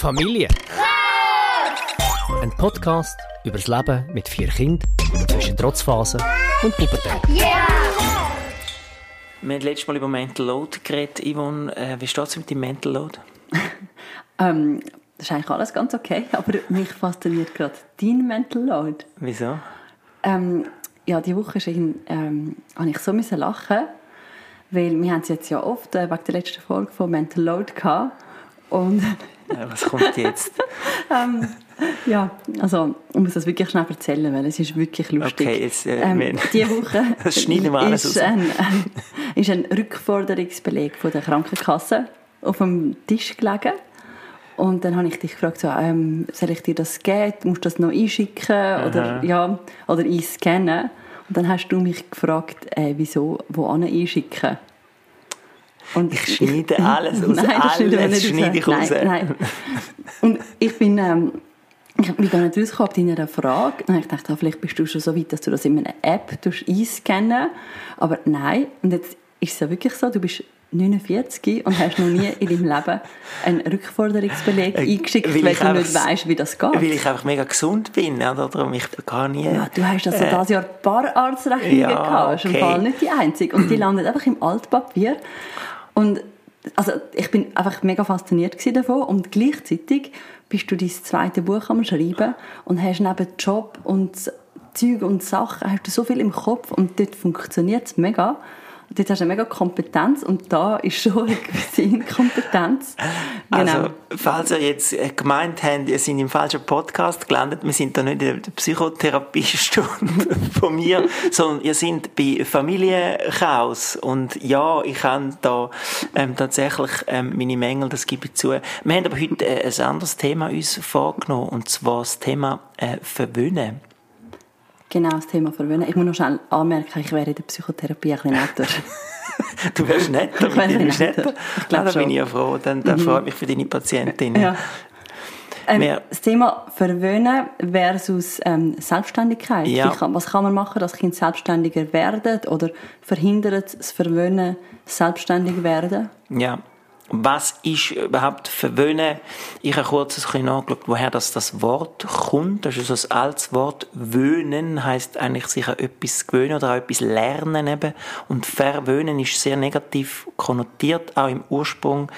Familie. Ein Podcast über das Leben mit vier Kindern zwischen Trotzphasen und Pubertät. Wir haben letztes Mal über Mental Load geredet. Yvonne, äh, wie steht es mit dem Mental Load? ähm, das ist eigentlich alles ganz okay, aber mich fasziniert gerade dein Mental Load. Wieso? Ähm, ja, die Woche ein, ähm, habe ich so müssen lachen, weil wir haben es jetzt ja oft äh, wegen der letzten Folge von Mental Load gehabt und ja, was kommt jetzt? ähm, ja, also ich muss das wirklich schnell erzählen, weil es ist wirklich lustig. Okay, jetzt, äh, ähm, diese Woche das schneiden wir alles ist, ein, ein, ist ein Rückforderungsbeleg von der Krankenkasse auf dem Tisch gelegen. Und dann habe ich dich gefragt, so, ähm, soll ich dir das geben? Musst du das noch einschicken oder, ja, oder einscannen? Und dann hast du mich gefragt, äh, wieso, wo einschicken? Und ich schneide ich, alles aus, nein, alles schneide ich raus. Nein, nein. Und ich bin, ähm, ich bin gar nicht rausgekommen bei deiner Frage. Dann habe ich gedacht, ah, vielleicht bist du schon so weit, dass du das in einer App einscannen Aber nein, und jetzt ist es ja wirklich so, du bist 49 und hast noch nie in deinem Leben einen Rückforderungsbeleg äh, eingeschickt, weil, weil du nicht weißt, wie das geht. Weil ich einfach mega gesund bin, oder? Darum ich gar nie... Ja, du hast also äh, dieses Jahr ein paar Arztrechnungen ja, gehabt, okay. Fall nicht die einzige. Und die landen einfach im Altpapier. Und also ich bin einfach mega fasziniert davon und gleichzeitig bist du dein zweite Buch am Schreiben und hast neben Job und Zeug und Sachen hast du so viel im Kopf und dort funktioniert es mega. Dort hast du eine mega Kompetenz und da ist schon eine gewisse Inkompetenz. Genau. Also, falls ihr jetzt äh, gemeint habt, ihr seid im falschen Podcast gelandet, wir sind da nicht in der Psychotherapiestunde von mir, sondern ihr seid bei Familienchaos und ja, ich habe da ähm, tatsächlich ähm, meine Mängel, das gebe ich zu. Wir haben aber heute äh, ein anderes Thema uns vorgenommen und zwar das Thema äh, Verwöhnen. Genau, das Thema Verwöhnen. Ich muss noch schnell anmerken, ich wäre in der Psychotherapie ein bisschen netter. du wärst netter, ich wäre netter. netter. Ich glaube Da bin ich ja froh, dann, dann mhm. freut mich für deine Patientin. Ja. Ähm, das Thema Verwöhnen versus ähm, Selbstständigkeit. Ja. Kann, was kann man machen, dass Kinder selbstständiger werden oder verhindert das Verwöhnen selbstständig werden? Ja, was ist überhaupt verwöhnen? Ich habe kurz ein bisschen nachgeschaut, woher das, das Wort kommt. Das ist so ein altes Wort. Wöhnen heißt eigentlich sich an etwas gewöhnen oder an etwas lernen eben. Und verwöhnen ist sehr negativ konnotiert, auch im Ursprung,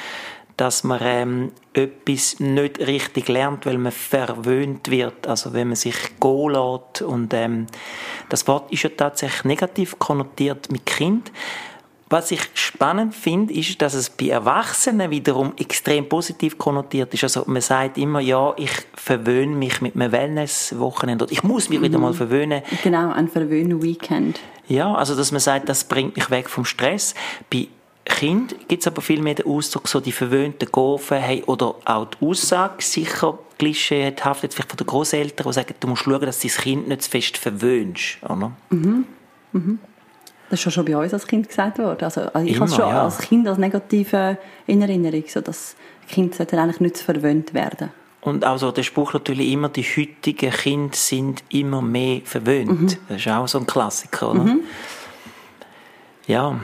dass man ähm, etwas nicht richtig lernt, weil man verwöhnt wird. Also wenn man sich gehen lässt. Und ähm, das Wort ist ja tatsächlich negativ konnotiert mit Kind. Was ich spannend finde, ist, dass es bei Erwachsenen wiederum extrem positiv konnotiert ist. Also man sagt immer, ja, ich verwöhne mich mit einem Wellness-Wochenende ich muss mich mhm. wieder mal verwöhnen. Genau, ein Verwöhn-Weekend. Ja, also dass man sagt, das bringt mich weg vom Stress. Bei Kind gibt es aber viel mehr den Ausdruck, so die verwöhnten Gofen, hey, oder auch die Aussage, sicher klischeehaft, vielleicht von den Großeltern, die sagen, du musst schauen, dass dein Kind nicht zu fest verwöhnst, oder? Mhm. Mhm. Das ist schon bei uns als Kind gesagt worden. Also, also ich habe es schon ja. als Kind als negative in Erinnerung, so dass Kinder eigentlich nicht verwöhnt werden. Und auch so der Spruch natürlich immer, die heutigen Kinder sind immer mehr verwöhnt. Mhm. Das ist auch so ein Klassiker? Mhm. Ja.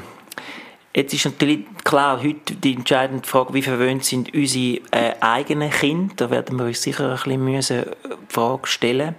Jetzt ist natürlich klar, heute die entscheidende Frage, wie verwöhnt sind unsere äh, eigenen Kinder? Da werden wir uns sicher ein bisschen müssen äh, die Frage stellen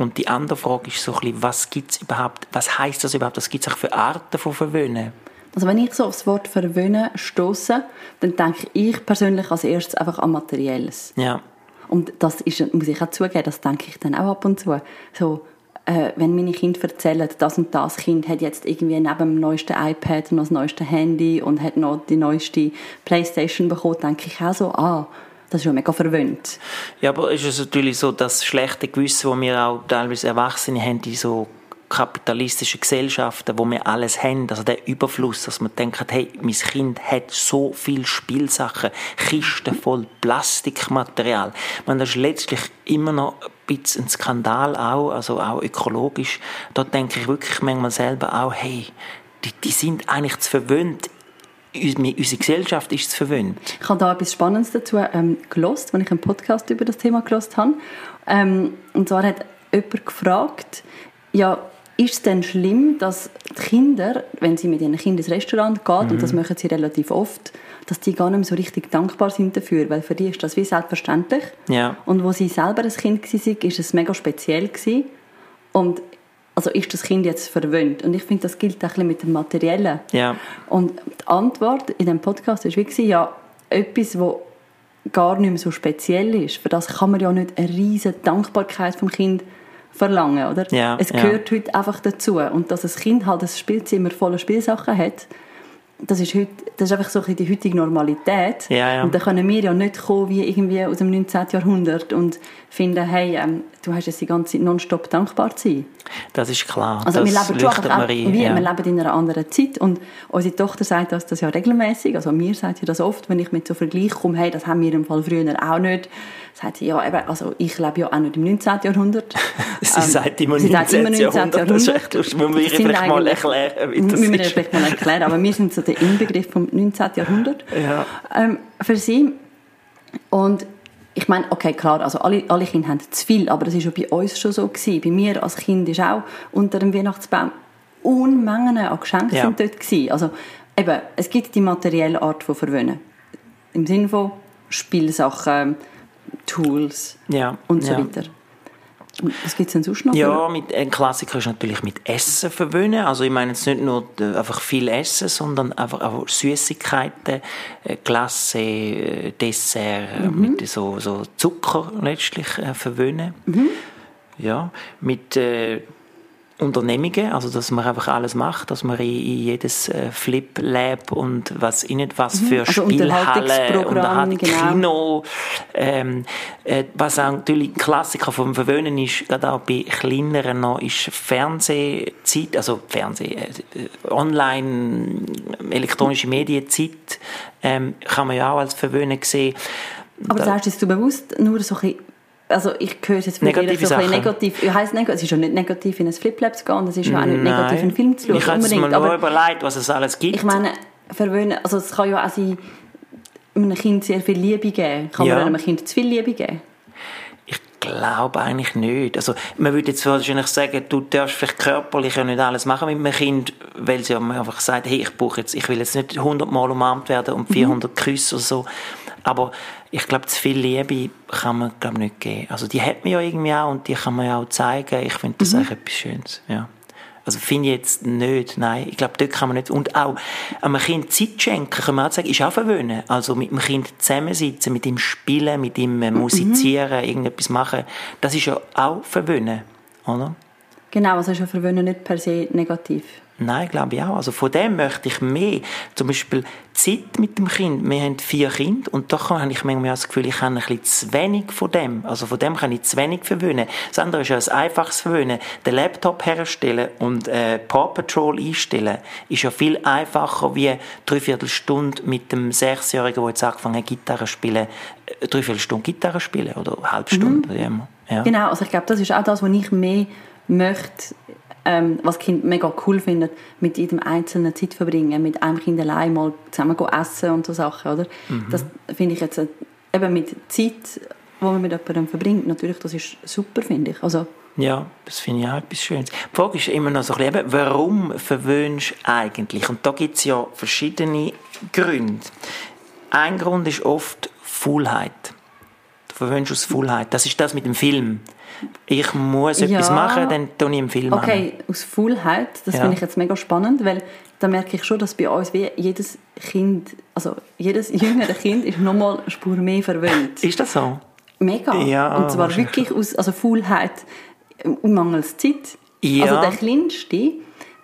und die andere Frage ist so ein bisschen, was gibt's überhaupt, was heißt das überhaupt, was gibt es auch für Arten von Verwöhnen? Also wenn ich so aufs Wort Verwöhnen stoße, dann denke ich persönlich als erstes einfach an Materielles. Ja. Und das ist, muss ich auch zugeben, das denke ich dann auch ab und zu. So, äh, wenn meine Kinder erzählen, das und das Kind hat jetzt irgendwie neben dem neuesten iPad noch das neueste Handy und hat noch die neueste Playstation bekommen, denke ich auch so, ah, das ist schon mega verwöhnt. Ja, aber ist es natürlich so, das schlechte Gewissen, wo wir auch teilweise Erwachsene haben, die so kapitalistischen Gesellschaften, wo wir alles haben, also der Überfluss, dass man denkt, hey, mein Kind hat so viel Spielsachen, Kisten voll Plastikmaterial. Man, das ist letztlich immer noch ein bisschen ein Skandal auch, also auch ökologisch. Da denke ich wirklich manchmal selber auch, hey, die, die sind eigentlich zu verwöhnt unsere Gesellschaft ist verwöhnt. Ich habe da etwas Spannendes dazu ähm, gelost, wenn ich einen Podcast über das Thema gelost habe. Ähm, und zwar hat jemand gefragt, ja, ist es denn schlimm, dass die Kinder, wenn sie mit ihren Kindern ins Restaurant gehen, mhm. und das machen sie relativ oft, dass die gar nicht mehr so richtig dankbar sind dafür, weil für die ist das wie selbstverständlich. Ja. Und wo sie selber ein Kind waren, ist es mega speziell gewesen. Und also ist das Kind jetzt verwöhnt? Und ich finde, das gilt auch ein bisschen mit dem Materiellen. Ja. Und die Antwort in dem Podcast war wie, ja, etwas, wo gar nicht mehr so speziell ist. Für das kann man ja nicht eine riesige Dankbarkeit vom Kind verlangen, oder? Ja, es gehört ja. heute einfach dazu. Und dass ein Kind halt ein Spielzimmer voller Spielsachen hat, das ist, heute, das ist einfach so ein die heutige Normalität. Ja, ja. Und da können wir ja nicht kommen wie irgendwie aus dem 19. Jahrhundert und finden, hey, ähm, du hast jetzt die ganze Zeit nonstop dankbar zu sein. Das ist klar. Also das wir leben schon auch, wie, ja. wir leben in einer anderen Zeit und unsere Tochter sagt das, das ja regelmäßig. Also mir sagt sie das oft, wenn ich mit so Vergleich komme, hey, das haben wir im Fall früher auch nicht. Sagt sie, ja, eben, also ich lebe ja auch nicht im 19. Jahrhundert. sie ähm, sagt immer sie 19. Sagt immer 19. Jahrhundert. Jahrhundert. Das müssen wir vielleicht mal erklären, wie das müssen wir vielleicht mal erklären, aber wir sind so der Inbegriff vom 19. Jahrhundert. Ja. Ähm, für sie und ich meine, okay, klar, also alle, alle Kinder haben zu viel, aber das war ja bei uns schon so. Gewesen. Bei mir als Kind ist auch unter dem Weihnachtsbaum Unmengen an Geschenken ja. sind dort gewesen. Also eben, es gibt die materielle Art von Verwöhnen. Im Sinne von Spielsachen, Tools ja. und so ja. weiter. Was gibt es denn sonst noch? Ja, mit, ein Klassiker ist natürlich mit Essen verwöhnen. Also ich meine jetzt nicht nur äh, einfach viel Essen, sondern einfach auch Süßigkeiten, äh, Glasse, äh, Dessert, mhm. mit so, so Zucker letztlich verwöhnen. Mhm. Ja, mit äh, Unternehmungen, also dass man einfach alles macht, dass man in, jedes äh, Flip Lab und was in was mhm. für also Spielhalle, Unterhaltungsprogramm, genau. Kino, ähm, äh, was auch natürlich Klassiker vom Verwöhnen ist, gerade auch bei kleineren noch, ist Fernsehzeit, also Fernseh, äh, online, elektronische Medienzeit, ähm, kann man ja auch als Verwöhnen sehen. Aber da, sagst du bewusst nur so ein also ich höre es jetzt von dir so ein negativ, ja, heisst negativ, es ist ja nicht negativ in ein Fliplab zu gehen, es ist ja auch nicht negativ einen Film zu schauen. Ich habe mir nur aber überlegt, was es alles gibt. Ich meine, verwöhnen, also es kann ja auch sein, einem Kind sehr viel Liebe geben. Kann ja. man einem Kind zu viel Liebe geben? Ich glaube eigentlich nicht. Also man würde jetzt wahrscheinlich sagen, du darfst vielleicht körperlich ja nicht alles machen mit einem Kind, weil sie einfach sagt, hey, ich brauche jetzt, ich will jetzt nicht 100 Mal umarmt werden und 400 mhm. Küsse oder so. Aber ich glaube, zu viel Liebe kann man glaub, nicht geben. Also die hat man ja irgendwie auch und die kann man ja auch zeigen. Ich finde das mhm. eigentlich etwas Schönes. Ja. Also finde ich jetzt nicht, nein. Ich glaube, dort kann man nicht. Und auch einem Kind Zeit schenken, kann man auch sagen, ist auch verwöhnen. Also mit dem Kind zusammensitzen, mit ihm spielen, mit ihm äh, mhm. musizieren, mhm. irgendetwas machen, das ist ja auch verwöhnen, oder? Genau, also ist ja verwöhnen nicht per se negativ. Nein, glaube ich auch. Also von dem möchte ich mehr. Zum Beispiel Zeit mit dem Kind. Wir haben vier Kinder und doch habe ich manchmal das Gefühl, ich habe ein bisschen zu wenig von dem. Also von dem kann ich zu wenig verwöhnen. Das andere ist ja ein einfaches Verwöhnen. Den Laptop herstellen und äh, Paw Patrol einstellen ist ja viel einfacher wie dreiviertel Stunde mit dem Sechsjährigen, der jetzt angefangen hat, Gitarre zu spielen, äh, dreiviertel Stunde Gitarre spielen oder eine halbe Stunde. Mhm. Ja. Genau, also ich glaube, das ist auch das, was ich mehr möchte ähm, was Kind mega cool findet, mit jedem einzelnen Zeit verbringen, mit einem Kind allein mal zusammen essen und so Sachen, oder? Mhm. Das finde ich jetzt äh, eben mit Zeit, die man mit jemandem verbringt, natürlich, das ist super, finde ich. Also, ja, das finde ich auch etwas Schönes. Die Frage ist immer noch so ein bisschen, warum verwöhnst du eigentlich? Und da gibt es ja verschiedene Gründe. Ein Grund ist oft Faulheit. Du verwöhnst aus Faulheit. Das ist das mit dem Film ich muss etwas ja. machen, dann tue ich im Film Okay, an. aus Faulheit, das ja. finde ich jetzt mega spannend, weil da merke ich schon, dass bei uns wie jedes Kind, also jedes jüngere Kind ist nochmal eine Spur mehr verwöhnt. Ist das so? Mega. Ja, Und zwar wirklich aus also Faulheit mangels Zeit. Ja. Also der Kleinste,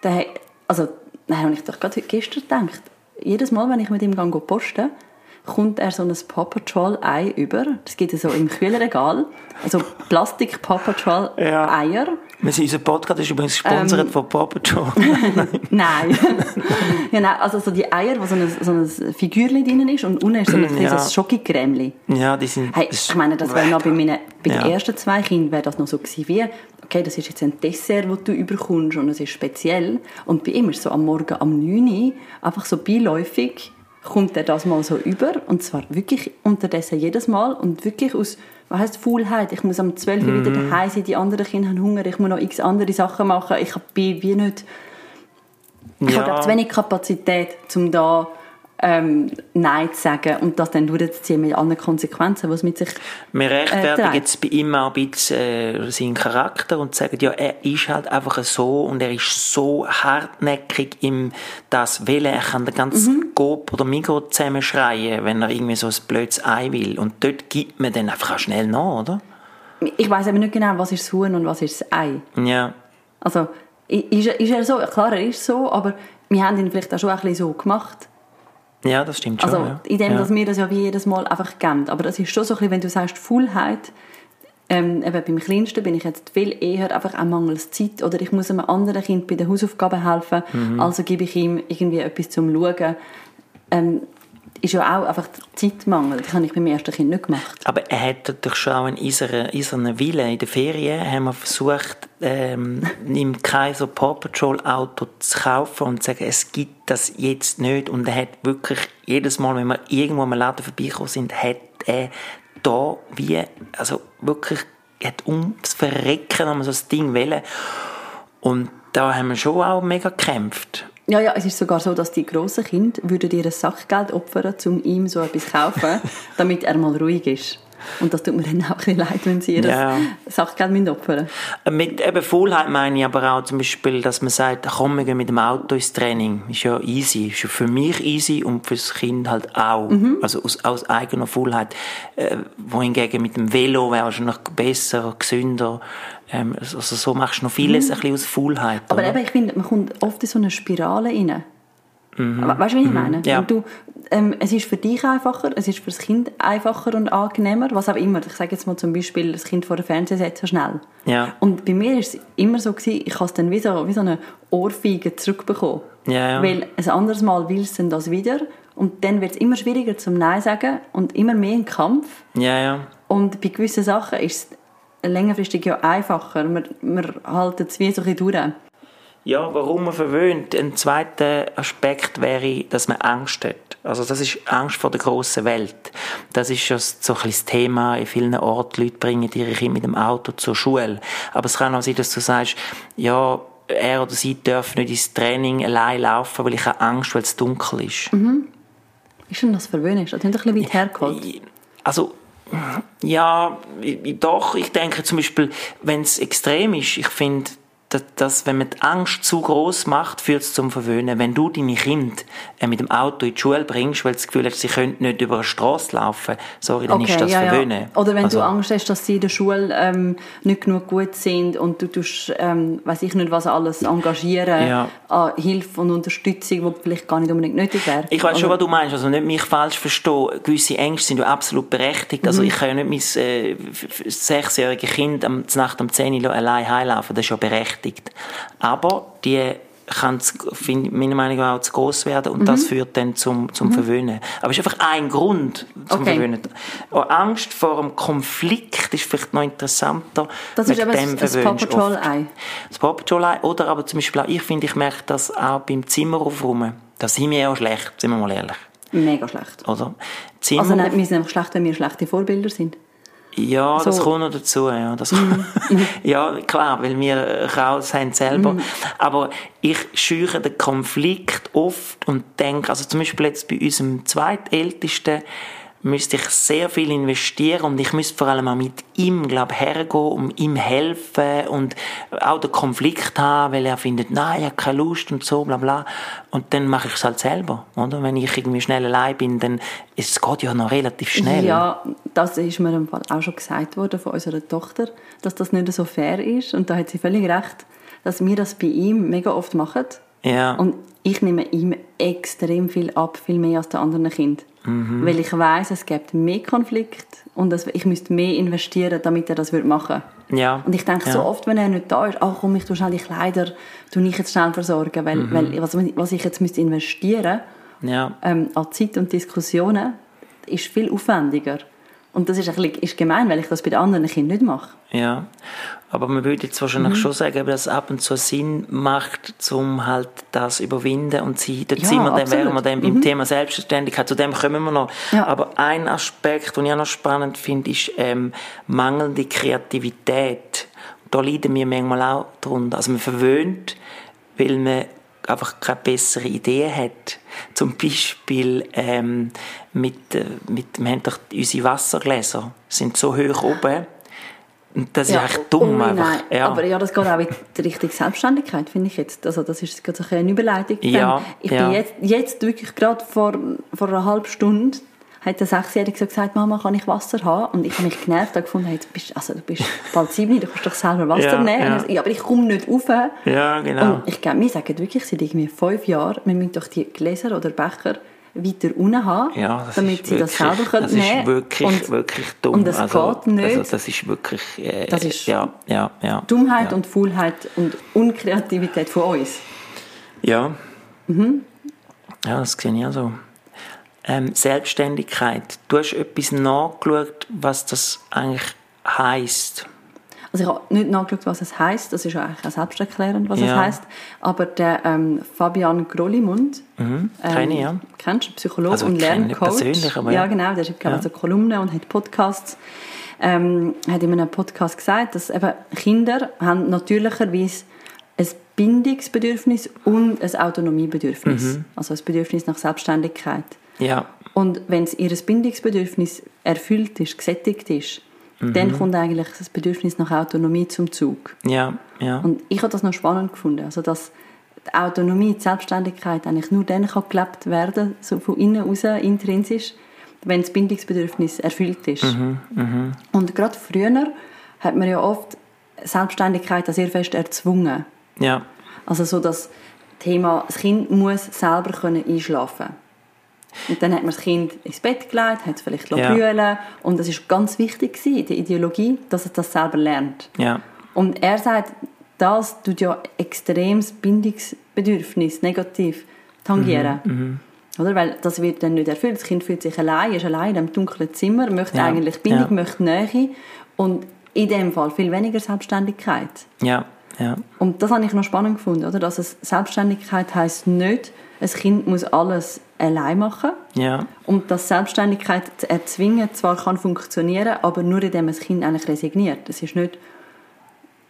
der, also, nein, habe ich doch gerade gestern gedacht, jedes Mal, wenn ich mit ihm gehe, posten kommt er so ein Paw Patrol Ei über. Das gibt es so im Kühlregal. Also Plastik Paw Patrol Eier. Ja. Unser Podcast ist übrigens gesponsert ähm, von Paw Patrol. Nein. genau, also so die Eier, wo so ein, so ein Figürchen drin ist und unten ist so ein ja. Schokocremeli. Ja, die sind... Hey, ich meine, das wäre noch bei, meinen, bei ja. den ersten zwei Kindern wäre das noch so gewesen wie, okay, das ist jetzt ein Dessert, das du überkommst und es ist speziell. Und bei ihm ist so am Morgen am 9 Uhr einfach so beiläufig kommt er das mal so über und zwar wirklich unterdessen jedes Mal und wirklich aus was heißt Faulheit? Ich muss am 12 Uhr mm. wieder mhm. daheim sein, die anderen Kinder haben Hunger, ich muss noch x andere Sachen machen, ich bin wie nicht ich ja. habe zu wenig Kapazität, um da ähm, Nein zu sagen und das dann durchzuziehen mit allen Konsequenzen, was mit sich Wir rechtfertigen äh, jetzt bei ihm auch ein bisschen äh, seinen Charakter und sagen, ja, er ist halt einfach so und er ist so hartnäckig im das Wählen. Er kann den ganzen mhm. Gop oder Migo zusammenschreien, wenn er irgendwie so ein blödes Ei will. Und dort gibt man dann einfach auch schnell nach, oder? Ich weiß aber nicht genau, was ist das Huhn und was ist das Ei. Ja. Also, ist, ist er so? Klar, er ist so, aber wir haben ihn vielleicht auch schon ein bisschen so gemacht ja, das stimmt schon. Also, ja. in dem, ja. dass wir das ja wie jedes Mal einfach geben. Aber das ist schon so ein bisschen, wenn du sagst, Fullheit, ähm, eben beim Kleinsten bin ich jetzt viel eher einfach auch mangels Zeit oder ich muss einem anderen Kind bei den Hausaufgaben helfen, mhm. also gebe ich ihm irgendwie etwas zum Schauen. Ähm, ist ja auch einfach Zeitmangel. Das habe ich beim ersten Kind nicht gemacht. Aber er hat doch schon auch einen eisernen Wille. In der Ferien haben wir versucht, ähm, kein so Paw Patrol Auto zu kaufen und zu sagen, es gibt das jetzt nicht. Und er hat wirklich jedes Mal, wenn wir irgendwo am Laden vorbeikommen sind, hat er da wie, also wirklich, hat ums Verrecken haben wir so das Ding wollen. Und da haben wir schon auch mega gekämpft. Ja, ja, es ist sogar so, dass die grossen Kinder würden ihr Sachgeld opfern, um ihm so etwas zu kaufen, damit er mal ruhig ist. Und das tut mir dann auch ein leid, wenn sie ihr ja. Sachgeld müssen opfern. Mit eben Faulheit meine ich aber auch zum Beispiel, dass man sagt, komm, wir gehen mit dem Auto ins Training. Ist ja easy. Ist ja für mich easy und für das Kind halt auch. Mhm. Also aus, aus eigener Faulheit. Äh, wohingegen mit dem Velo wäre es noch besser, gesünder. Ähm, also so machst du noch vieles mhm. ein bisschen aus Faulheit. Aber eben, ich finde, man kommt oft in so eine Spirale rein. Mhm. Weißt du, wie ich mhm. meine? Ja. Du, ähm, es ist für dich einfacher, es ist für das Kind einfacher und angenehmer, was auch immer. Ich sage jetzt mal zum Beispiel, das Kind vor dem Fernseher setzt so schnell. Ja. Und bei mir ist es immer so gewesen, ich habe es dann wie so, wie so eine Ohrfeige zurückbekommen. Ja, ja. Weil ein anderes Mal willst du das wieder und dann wird es immer schwieriger zum Nein sagen und immer mehr ein Kampf. Ja, ja. Und bei gewissen Sachen ist es längerfristig ja einfacher. Man, man haltet es wie so ein bisschen durch. Ja, warum man verwöhnt. Ein zweiter Aspekt wäre, dass man Angst hat. Also das ist Angst vor der grossen Welt. Das ist ja so ein das Thema in vielen Orten. Leute bringen ihre Kinder mit dem Auto zur Schule. Aber es kann auch sein, dass du sagst, ja, er oder sie darf nicht ins Training allein laufen, weil ich habe Angst, weil es dunkel ist. Mhm. Ist denn das verwöhnt? Das ist ein bisschen weit hergeholt. Also, ja, doch. Ich denke zum Beispiel, wenn es extrem ist, ich finde, dass, dass, wenn man die Angst zu groß macht, führt es zum Verwöhnen. Wenn du deine Kinder äh, mit dem Auto in die Schule bringst, weil du das Gefühl hast, sie können nicht über eine Straße laufen, sorry, dann okay, ist das ja, Verwöhnen. Ja. Oder wenn also, du Angst hast, dass sie in der Schule ähm, nicht genug gut sind und du tust, ähm, weiß ich nicht, was alles engagieren ja. an Hilfe und Unterstützung, die vielleicht gar nicht unbedingt nötig wäre. Ich weiß schon, was du meinst. Also nicht mich falsch verstehen. Gewisse Ängste sind ja absolut berechtigt. Also mhm. ich kann ja nicht mein äh, sechsjähriges Kind am Nacht um 10 Uhr allein heimlaufen. Das ist ja berechtigt berechtigt. Aber die kann meiner Meinung nach auch zu groß werden und mhm. das führt dann zum, zum mhm. Verwöhnen. Aber es ist einfach ein Grund zum okay. Verwöhnen. Und Angst vor einem Konflikt ist vielleicht noch interessanter. Das ist aber das, das Paw Patrol Ei. Das Paw Patrol Ei oder aber zum Beispiel auch, ich finde, ich merke das auch beim Zimmer aufräumen. Da sind wir ja auch schlecht, sind wir mal ehrlich. Mega schlecht. Oder? Zimmer also nein, wir sind einfach schlecht, wenn wir schlechte Vorbilder sind. Ja, so. das kommt noch dazu. Ja, das mm. ja klar, weil wir Chaos haben selber. Mm. Aber ich schüre den Konflikt oft und denke, also zum Beispiel jetzt bei unserem zweitältesten, müsste ich sehr viel investieren und ich müsste vor allem auch mit ihm, glaube hergehen, um ihm helfen und auch den Konflikt haben, weil er findet, nein, er hat keine Lust und so, bla bla. Und dann mache ich es halt selber, oder? Wenn ich irgendwie schnell allein bin, dann es geht ja noch relativ schnell. Ja, das ist mir im Fall auch schon gesagt worden von unserer Tochter, dass das nicht so fair ist und da hat sie völlig recht, dass wir das bei ihm mega oft machen. Ja. Und ich nehme ihm extrem viel ab, viel mehr als den anderen Kind. Mhm. Weil ich weiß, es gibt mehr Konflikt und ich müsste mehr investieren, damit er das machen würde. Ja. Und ich denke ja. so oft, wenn er nicht da ist, ach komm, ich tue schnell die Kleider, tu ich jetzt schnell versorgen, weil, mhm. weil was, was ich jetzt müsste investieren ja. ähm, an Zeit und Diskussionen ist viel aufwendiger. Und das ist, ein bisschen, ist gemein, weil ich das bei den anderen Kindern nicht mache. Ja, aber man würde jetzt wahrscheinlich mhm. schon sagen, dass es ab und zu Sinn macht, um halt das überwinden und sie, dort ja, sind wir dann, wären wir dann beim mhm. Thema Selbstverständlichkeit, zu dem kommen wir noch. Ja. Aber ein Aspekt, den ich auch noch spannend finde, ist ähm, mangelnde Kreativität. Da leiden wir manchmal auch drunter. Also man verwöhnt, weil man einfach keine bessere Idee hat. Zum Beispiel ähm, mit, äh, mit, wir haben doch unsere Wassergläser sind so hoch oben. Und das ja, ist echt dumm. Oh, einfach. Ja. Aber ja, das geht auch in die Richtung Selbstständigkeit, finde ich jetzt. Also das ist gerade so eine Überleitung. Ja, ich ja. bin jetzt, jetzt wirklich gerade vor, vor einer halben Stunde hat der Sechsjährige so gesagt, Mama, kann ich Wasser haben? Und ich habe mich genervt und gefunden, hey, du, bist, also, du bist bald sieben, du kannst doch selber Wasser ja, nehmen. Ja. ja. aber ich komme nicht rauf. Ja, genau. Und ich glaube, wir sagen wirklich seit irgendwie fünf Jahren, wir müssen doch die Gläser oder Becher weiter unten haben, ja, damit sie wirklich, das selber können Das ist wirklich, und, wirklich dumm. Und das also, geht nicht. Also das ist wirklich äh, das ist ja, ja, ja, Dummheit und Faulheit und Unkreativität von uns. Ja. Mhm. Ja, das sehe ich auch so. Ähm, Selbstständigkeit. Du hast etwas nachgeschaut, was das eigentlich heisst. Also ich habe nicht nachgeschaut, was es heisst. Das ist eigentlich auch selbsterklärend, was Ja. es heisst. Aber der ähm, Fabian Grollimund, Mhm. Kenne ich, ja. kennst du, Psychologe Also, und Lerncoach. persönlich, aber ja. ja. genau, der schreibt ja. also Kolumnen und hat Podcasts. Ähm, hat in einem Podcast gesagt, dass eben Kinder haben natürlicherweise ein Bindungsbedürfnis und ein Autonomiebedürfnis. Mhm. Also ein Bedürfnis nach Selbstständigkeit. Ja. Und wenn es ihr Bindungsbedürfnis erfüllt ist, gesättigt ist, Mhm. dann kommt eigentlich das Bedürfnis nach Autonomie zum Zug. Ja, ja. Und ich habe das noch spannend gefunden, also dass die Autonomie, die Selbstständigkeit eigentlich nur dann kann gelebt werden, so von innen raus, intrinsisch, wenn das Bindungsbedürfnis erfüllt ist. Mhm, Und gerade früher hat man ja oft Selbstständigkeit sehr fest erzwungen. ja. Also so das Thema, das Kind muss selber können einschlafen Und dann hat man das Kind ins Bett gelegt, hat es vielleicht Ja. brüllen und das ist ganz wichtig gewesen, in der Ideologie, dass es das selber lernt. Ja. Und er sagt, das tut ja extremes Bindungsbedürfnis negativ tangieren. Mhm, Oder? Weil das wird dann nicht erfüllt. Das Kind fühlt sich allein, ist allein in einem dunklen Zimmer, möchte Ja. eigentlich Bindung, Ja. möchte Nähe und in dem Fall viel weniger Selbstständigkeit. Ja. Ja. Und das habe ich noch spannend gefunden, oder? Dass es Selbstständigkeit heißt nicht, ein Kind muss alles allein machen. Ja. Und dass Selbstständigkeit zu erzwingen zwar kann funktionieren, aber nur indem das Kind eigentlich resigniert. Das ist nicht,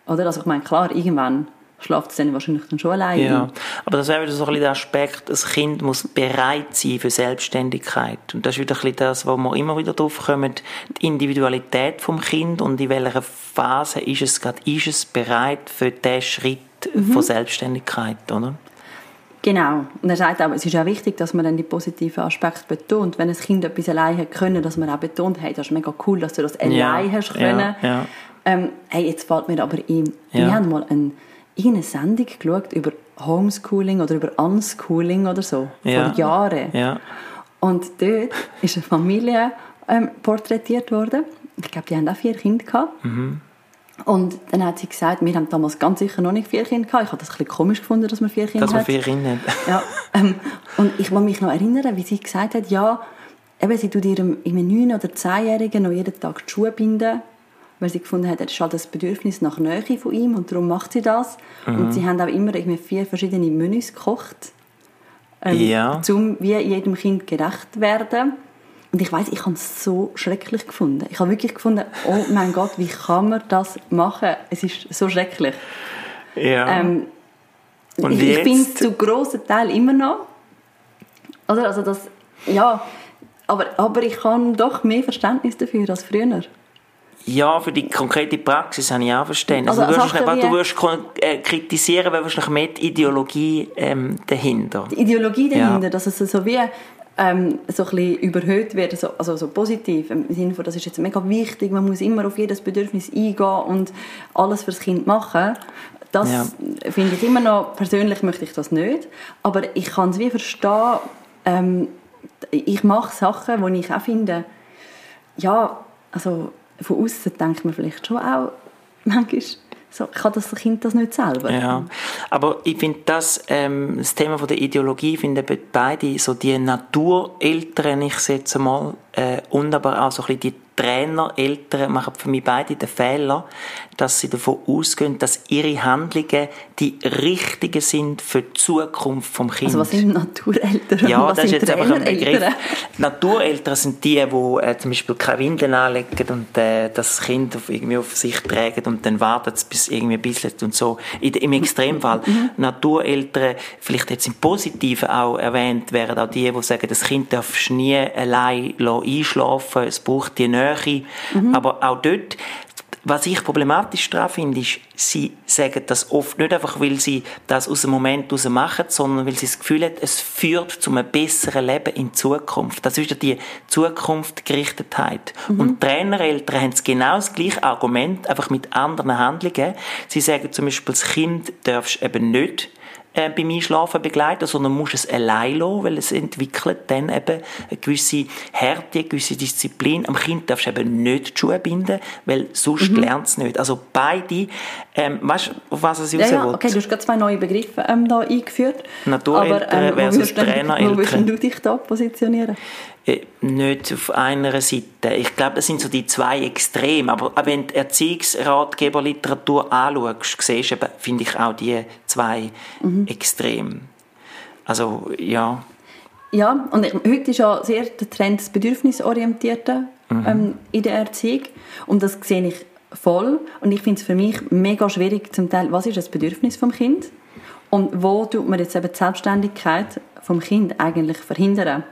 oder? Also ich meine, klar, irgendwann schlaft es dann wahrscheinlich dann schon allein. Ja, aber das wäre wieder so ein bisschen der Aspekt, das Kind muss bereit sein für Selbstständigkeit. Und das ist wieder ein bisschen das, wo wir immer wieder drauf kommen, die Individualität vom Kind und in welcher Phase ist es gerade, ist es bereit für diesen Schritt von Selbstständigkeit, oder? Genau. Und er sagt auch, es ist auch wichtig, dass man dann die positiven Aspekte betont. Wenn ein Kind etwas allein hat können, dass man auch betont, hey, das ist mega cool, dass du das allein hast können. Ja, ja. Ähm, hey, jetzt fällt mir aber Ja. wir haben mal ein, irgendeine Sendung geschaut über Homeschooling oder über Unschooling oder so, Ja. vor Jahren. Ja. Und dort ist eine Familie ähm, porträtiert worden. Ich glaube, die haben auch vier Kinder gehabt. Mhm. Und dann hat sie gesagt, wir haben damals ganz sicher noch nicht vier Kinder gehabt. Ich habe das ein bisschen komisch gefunden, dass man vier Kinder Dass man hat. vier Kinder hat. Ja, ähm, und ich kann mich noch erinnern, wie sie gesagt hat, ja, eben, sie tut ihrem, ihrem 9- oder 10-Jährigen noch jeden Tag die Schuhe binden, weil sie gefunden hat, er ist halt das Bedürfnis nach Nähe von ihm und darum macht sie das. Und sie haben auch immer irgendwie vier verschiedene Menüs gekocht, ähm, Ja. um wie jedem Kind gerecht werden. Und ich weiß, ich habe es so schrecklich gefunden. Ich habe wirklich gefunden, oh mein Gott, wie kann man das machen? Es ist so schrecklich. Ja. Ähm, Und ich, ich jetzt? finde es zu grossen Teil immer noch. Oder? Also das, ja, aber, aber ich habe doch mehr Verständnis dafür als früher. Ja, für die konkrete Praxis habe ich auch Verständnis. Also, Also, du wirst, was du wirst äh, kritisieren, wäre wahrscheinlich mehr die Ideologie ähm, dahinter. Die Ideologie dahinter, Ja. dass es so wie ähm, so ein bisschen überhöht wird, so, also so positiv, im Sinne von, das ist jetzt mega wichtig, man muss immer auf jedes Bedürfnis eingehen und alles fürs Kind machen. Das Ja. finde ich immer noch, persönlich möchte ich das nicht, aber ich kann es wie verstehen, ähm, ich mache Sachen, die ich auch finde, ja, also von außen denkt man vielleicht schon auch manchmal, so, kann das Kind das nicht selber? Ja, aber ich finde das, ähm, das Thema von der Ideologie, finde beide so die Natureltern, ich setze mal, äh, und aber auch so ein bisschen die Trainer, Eltern machen für mich beide den Fehler, dass sie davon ausgehen, dass ihre Handlungen die richtigen sind für die Zukunft vom Kind. Also was sind Natureltern? Ja, was das ist jetzt einfach ein Begriff. Natureltern sind die, die äh, zum Beispiel keine Windeln anlegen und äh, das Kind auf, irgendwie auf sich tragen und dann warten es, bis irgendwie bisselt und so. In, Im Extremfall. Mhm. Natureltern, vielleicht jetzt im Positiven auch erwähnt, wären auch die, die sagen, das Kind darf nie allein einschlafen, es braucht die Nähe. Mhm. Aber auch dort was ich problematisch daran finde, ist, sie sagen das oft nicht einfach, weil sie das aus dem Moment heraus machen, sondern weil sie das Gefühl haben, es führt zu einem besseren Leben in Zukunft. Das ist ja die Zukunftgerichtetheit. Mhm. Und Trainereltern haben genau das gleiche Argument, einfach mit anderen Handlungen. Sie sagen zum Beispiel, das Kind darfst eben nicht äh, beim Einschlafen begleiten, sondern musst es allein lassen, weil es entwickelt dann eben eine gewisse Härte, eine gewisse Disziplin. Am Kind darfst du eben nicht die Schuhe binden, weil sonst Mhm. lernt es nicht. Also beide, ähm, weißt du, auf was es Ja, raus ja, will? okay, du hast gerade zwei neue Begriffe ähm, da eingeführt. Natureltern Aber, ähm, versus Trainereltern. Wo würdest du dich da positionieren? Äh, nicht auf einer Seite. Ich glaube, das sind so die zwei Extreme. Aber auch wenn du Erziehungsratgeberliteratur anschaust, siehst du finde ich auch die zwei Mhm. Extreme. Also, ja. Ja, und heute ist ja sehr der Trend des Bedürfnisorientierten ähm, in der Erziehung. Und das sehe ich voll. Und ich finde es für mich mega schwierig, zum Teil, was ist das Bedürfnis vom Kind? Und wo tut man jetzt eben die Selbstständigkeit vom Kind eigentlich verhindern?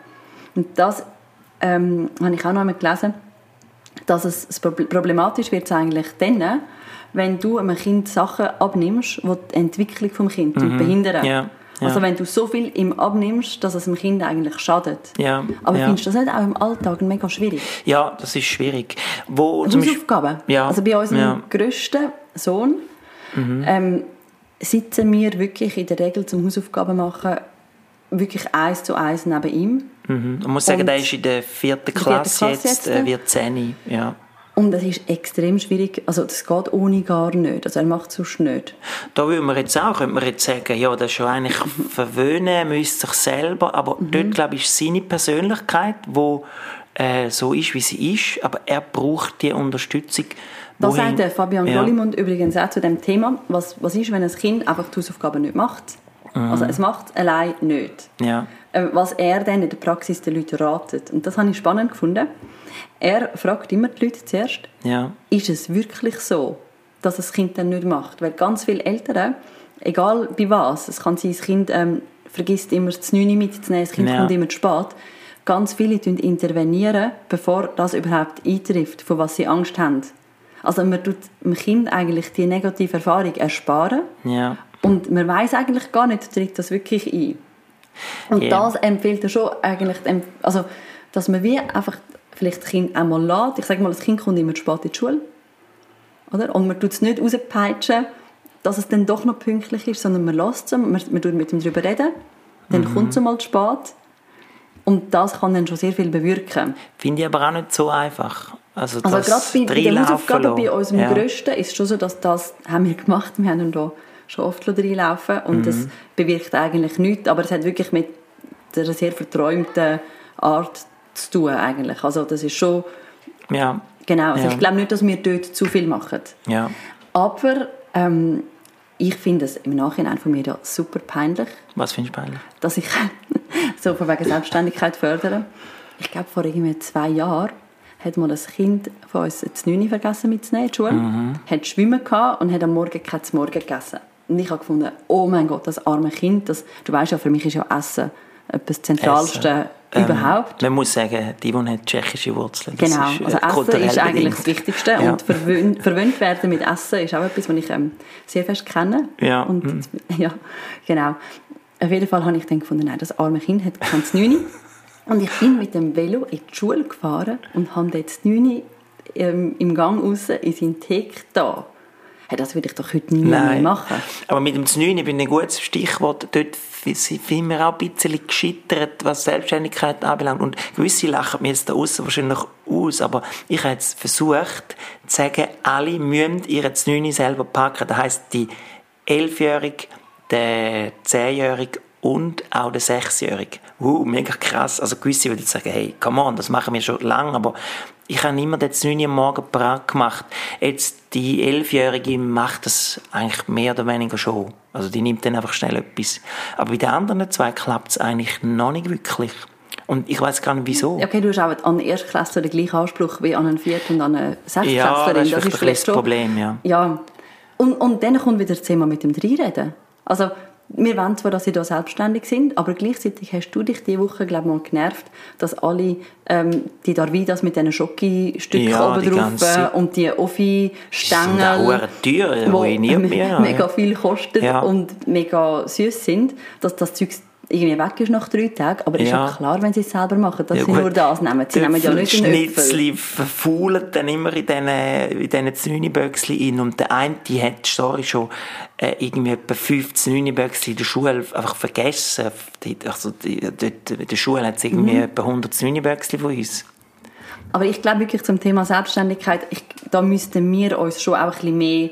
Und das ähm, habe ich auch noch einmal gelesen, dass es es prob- problematisch wird eigentlich dann, wenn du einem Kind Sachen abnimmst, die die Entwicklung vom Kind behindern. Mhm. Ja. Also wenn du so viel ihm abnimmst, dass es dem Kind eigentlich schadet. Ja, Aber ja. findest du das nicht auch im Alltag mega schwierig? Ja, das ist schwierig. Wo zum Hausaufgaben. Ja, Also bei unserem ja. Mhm. grössten Sohn ähm, sitzen wir wirklich in der Regel zum Hausaufgaben machen wirklich eins zu eins neben ihm. Mhm. Man muss sagen, Und- der ist in der vierten Klasse, Klasse jetzt, jetzt, äh, äh? wird 10. Ja. Und das ist extrem schwierig. Also das geht ohne gar nicht. Also er macht es sonst nicht. Da würde man jetzt auch, könnte man jetzt sagen, ja, das ist ja eigentlich verwöhnen, müsste sich selber, aber Mhm. dort, glaube ich, ist seine Persönlichkeit, wo äh, so ist, wie sie ist, aber er braucht die Unterstützung. Da wohin- sagt Fabian ja. Gollimund übrigens auch zu dem Thema, was, was ist, wenn ein Kind einfach die Hausaufgaben nicht macht. Also es macht es allein nicht. Ja. Äh, Was er dann in der Praxis den Leuten ratet. Und das habe ich spannend gefunden. Er fragt immer die Leute zuerst, Ja. ist es wirklich so, dass das Kind dann nicht macht? Weil ganz viele Eltern, egal bei was, es kann sein, das Kind ähm, vergisst immer das Neune mitzunehmen, das Kind Ja. kommt immer zu spät. Ganz viele intervenieren, bevor das überhaupt eintrifft, von was sie Angst haben. Also man tut dem Kind eigentlich die negative Erfahrung ersparen Ja. Und man weiß eigentlich gar nicht, tritt das wirklich ein. Und Ja. das empfiehlt er schon eigentlich, also, dass man wie einfach vielleicht das Kind einmal lässt. Ich sage mal, das Kind kommt immer zu spät in die Schule. Oder? Und man tut es nicht rauspeitschen, dass es dann doch noch pünktlich ist, sondern man lässt es, man, man tut mit ihm darüber reden, dann Mhm. kommt es mal zu spät. Und das kann dann schon sehr viel bewirken. Finde ich aber auch nicht so einfach. Also, Also gerade bei, bei den reinlaufen Hausaufgaben bei unserem ja. Grössten ist es schon so, dass das haben wir gemacht. Wir haben ihn da schon oft reinlaufen und Mhm. es bewirkt eigentlich nichts, aber es hat wirklich mit einer sehr verträumten Art zu tun eigentlich. Also das ist schon, Ja. genau, also Ja. ich glaube nicht, dass wir dort zu viel machen. Ja. Aber ähm, ich finde es im Nachhinein von mir ja super peinlich, Was findest du peinlich? dass ich so von wegen Selbstständigkeit fördere. Ich glaube, vor irgendwie zwei Jahren hat mal das Kind von uns das Neune vergessen mitzunehmen in die Schule, Mhm. hat schwimmen gehabt und hat am Morgen kein Morgen gegessen. Und ich habe gefunden, oh mein Gott, das arme Kind, das, du weißt ja, für mich ist ja Essen etwas Zentralste Essen. Ähm, überhaupt. Man muss sagen, die Yvonne hat tschechische Wurzeln. Das Genau, ist, äh, also Essen ist eigentlich bedingt. das Wichtigste Ja. und verwöhnt, verwöhnt werden mit Essen ist auch etwas, was ich ähm, sehr fest kenne. Ja, Und, mhm. ja, genau. Auf jeden Fall habe ich dann gefunden, nein, das arme Kind hat kein Znüni. Und ich bin mit dem Velo in die Schule gefahren und habe dort Znüni ähm, im Gang raus in seinen Thek da. Hey, das würde ich doch heute nie mehr machen. Aber mit dem 9 bin ich ein gutes Stichwort. Dort sind wir auch ein bisschen gescheitert, was Selbstständigkeit anbelangt. Und gewisse lachen mir jetzt da außen wahrscheinlich aus, aber ich habe jetzt versucht zu sagen, alle müssen ihre 9 selber packen. Das heisst, die 11-Jährige, der 10-Jährige und auch der Sechsjährige. Uh, mega krass. Also gewisse würden sagen, hey, come on, das machen wir schon lange, aber ich habe immer den 9 Uhr morgen parat gemacht. Jetzt die Elfjährige macht das eigentlich mehr oder weniger schon. Also die nimmt dann einfach schnell etwas. Aber bei den anderen zwei klappt es eigentlich noch nicht wirklich. Und ich weiß gar nicht, wieso. Okay, du hast auch an Erstklässler den gleichen Anspruch wie an einen Vierten und an eine Sechstklässlerin. Ja, das ist, das ist vielleicht das Problem, ja. Ja. Und, und dann kommt wieder das Thema mit dem Dreireden. Also, wir wollen zwar, dass sie da selbstständig sind, aber gleichzeitig hast du dich diese Woche, glaube ich, mal genervt, dass alle ähm, die Darvidas mit diesen Schokostücken ja, oben drauf ganze... und die Offi-Stängel, die mega viel kosten ja. und mega süß sind, dass das Zeug irgendwie weg ist nach drei Tagen. Aber ja. ist ja klar, wenn sie es selber machen, dass ja, sie nur das nehmen. Sie nehmen ja nicht den Schnitzli verfaulen dann immer in diesen, in diesen Znüniböckchen rein. Und der eine, die hat, sorry, schon äh, irgendwie etwa 15 Znüniböckchen in der Schule einfach vergessen. Also, die, dort, in der Schule hat es irgendwie mhm. etwa 100 Znüniböckchen von uns. Aber ich glaube wirklich zum Thema Selbstständigkeit, ich, da müssten wir uns schon auch ein bisschen mehr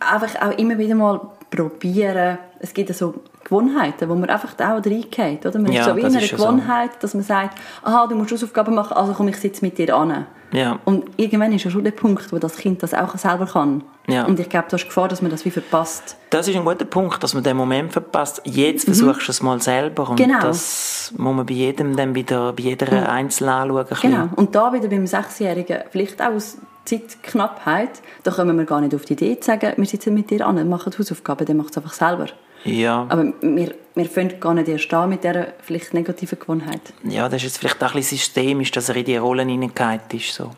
einfach auch immer wieder mal probieren. Es gibt so Gewohnheiten, wo man einfach auch reingeht. Oder? Man ja, ist so wie in einer Gewohnheit, so. dass man sagt, aha, du musst Hausaufgaben machen, also komm, ich sitze mit dir an. Ja. Und irgendwann ist ja schon der Punkt, wo das Kind das auch selber kann. Ja. Und ich glaube, da ist Gefahr, dass man das wie verpasst. Das ist ein guter Punkt, dass man den Moment verpasst. Jetzt mhm. versuchst du es mal selber. Und genau. das muss man bei jedem dann wieder, bei jeder mhm. einzeln anschauen. Genau. Und da wieder beim Sechsjährigen, vielleicht auch aus Zeitknappheit, da kommen wir gar nicht auf die Idee zu sagen, wir sitzen mit dir an, machen Hausaufgaben, der macht es einfach selber. Ja. Aber wir, wir fangen gar nicht erst an mit dieser vielleicht negativen Gewohnheit. Ja, das ist jetzt vielleicht auch ein bisschen systemisch, dass er in die Rollen hineingeht ist. So.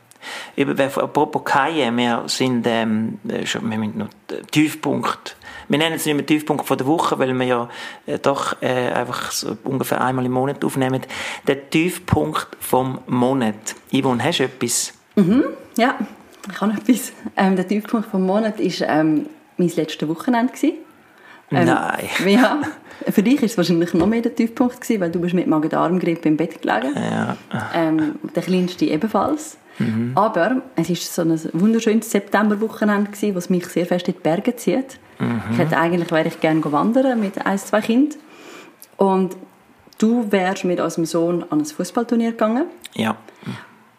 Apropos Kaie, wir sind ähm, schon, wir haben noch Tiefpunkt. Wir nennen es nicht mehr Tiefpunkt von der Woche, weil wir ja äh, doch äh, einfach so ungefähr einmal im Monat aufnehmen. Der Tiefpunkt vom Monat. Yvonne, hast du etwas? Mhm, ja, ich habe etwas. Ähm, der Tiefpunkt vom Monat war ähm, mein letztes Wochenende. Gewesen. Ähm, Nein. Ja, für dich war es wahrscheinlich noch mehr der Tiefpunkt, gewesen, weil du bist mit Magen-Darm-Grippe im Bett gelegen. Ja. Ähm, der Kleinste ebenfalls. Mhm. Aber es war so ein wunderschönes Septemberwochenende, gewesen, was mich sehr fest in die Berge zieht. Mhm. Ich hätte eigentlich wäre ich gerne wandern mit ein, zwei Kindern. Und du wärst mit unserem Sohn an ein Fußballturnier gegangen. Ja.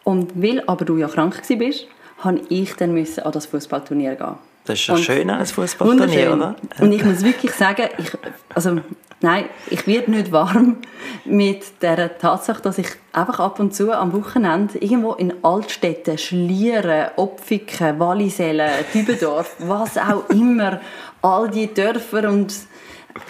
Und weil aber du ja krank warst, musste ich dann an das Fußballturnier gehen. Das ist ja schön an Fußballturnier, oder? Und ich muss wirklich sagen, ich, also, nein, ich werde nicht warm mit der Tatsache, dass ich einfach ab und zu am Wochenende irgendwo in Altstädten, Schlieren, Opfiken, Wallisellen, Dübendorf, was auch immer, all die Dörfer und